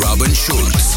Robin Schulz.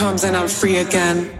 comes and I'm free again.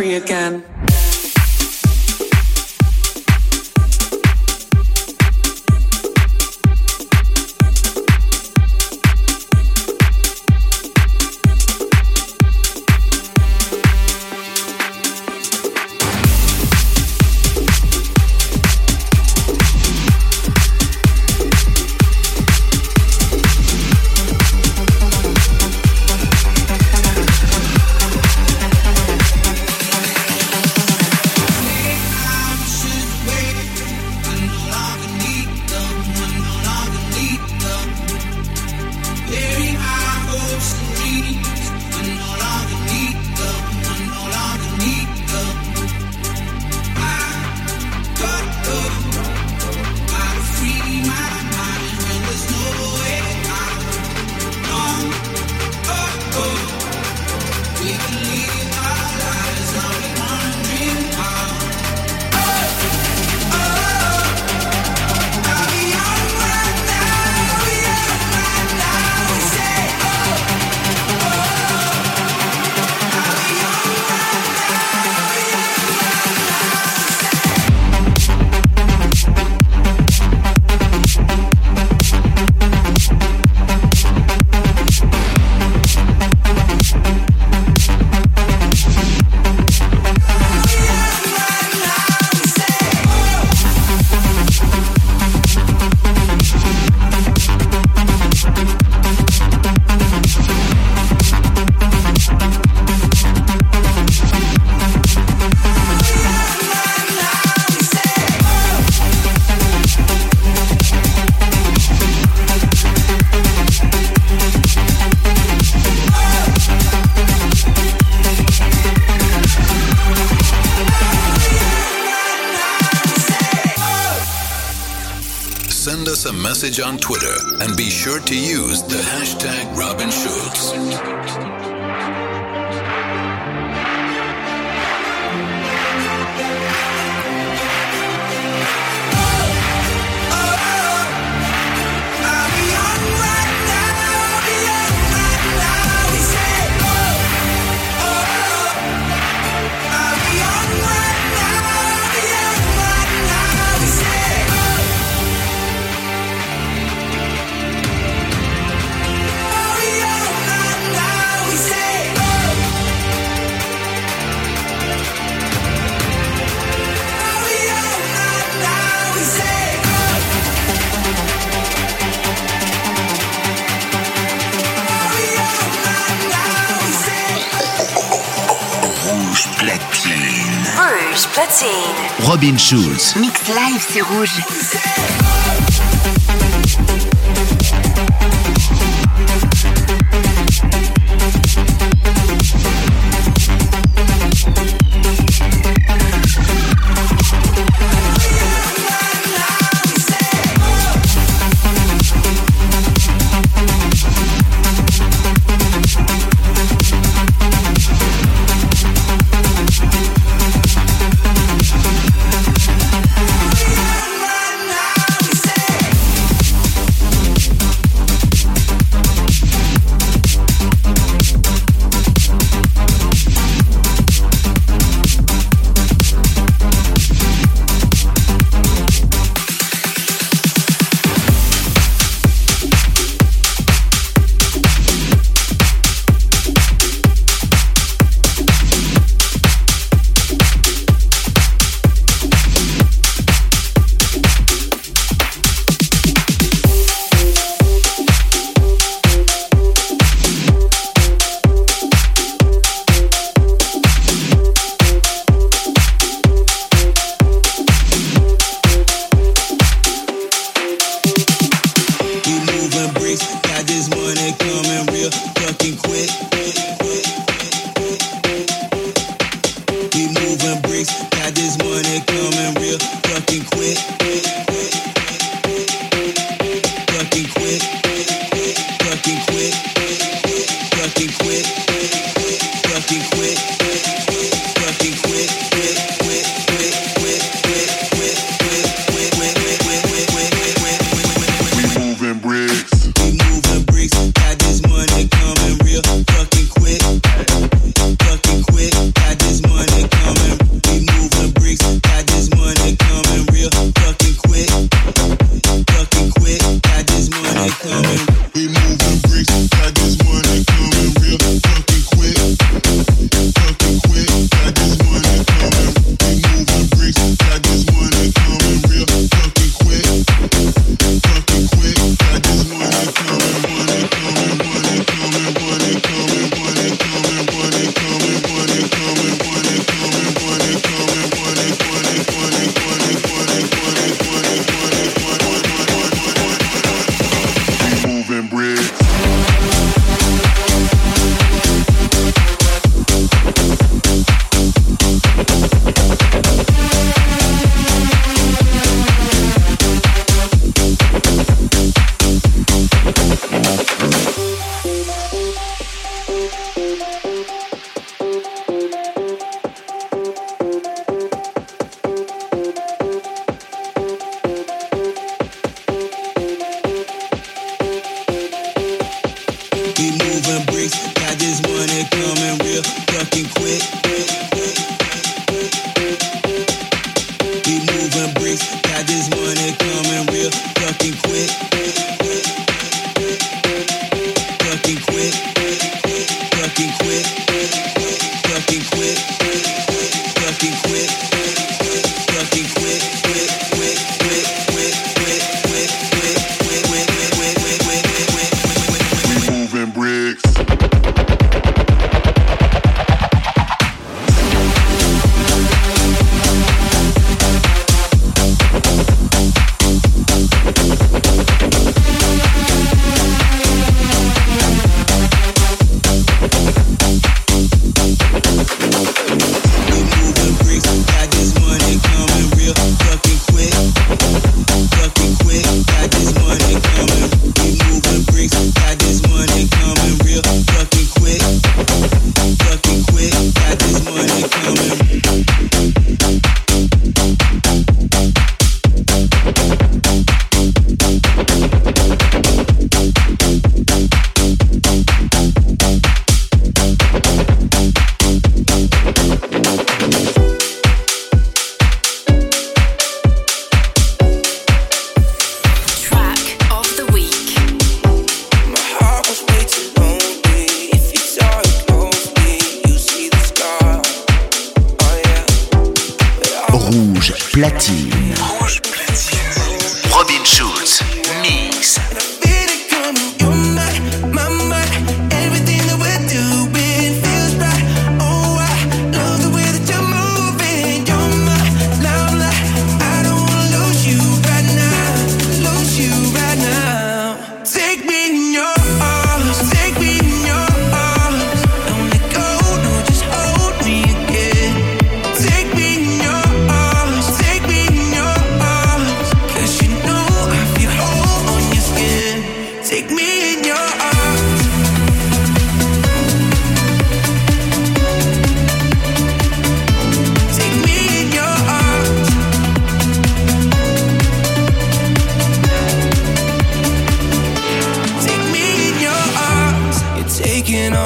free again. we believe. message on Twitter and be sure to use the hashtag Robin Schultz. platine. Robin Schulz. Mix live, c'est rouge.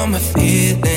Cause you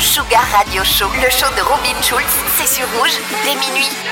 Sugar Radio Show, le show de Robin Schulz, c'est sur Rouge dès minuit.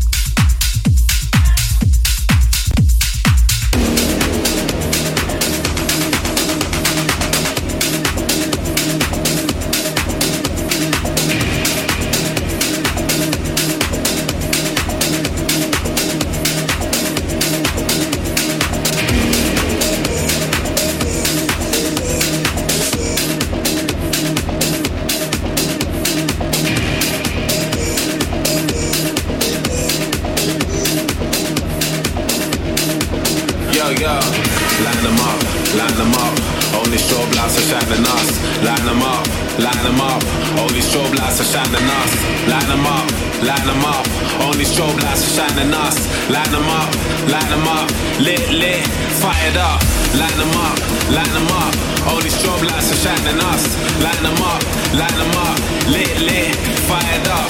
signing us. Line them up, light them up, lit, lit, fired up. light them up, light them up. All these strobe lights are shining us. Light them up, light them up, lit, lit, fired up.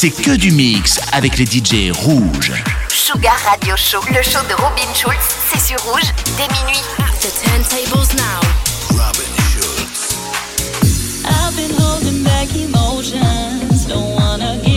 c'est que du mix avec les DJ rouges. Sugar Radio Show, le show de Robin Schulz, c'est sur rouge dès minuit. At the turntables now. Robin Schulz. I've been holding back emotions, don't wanna get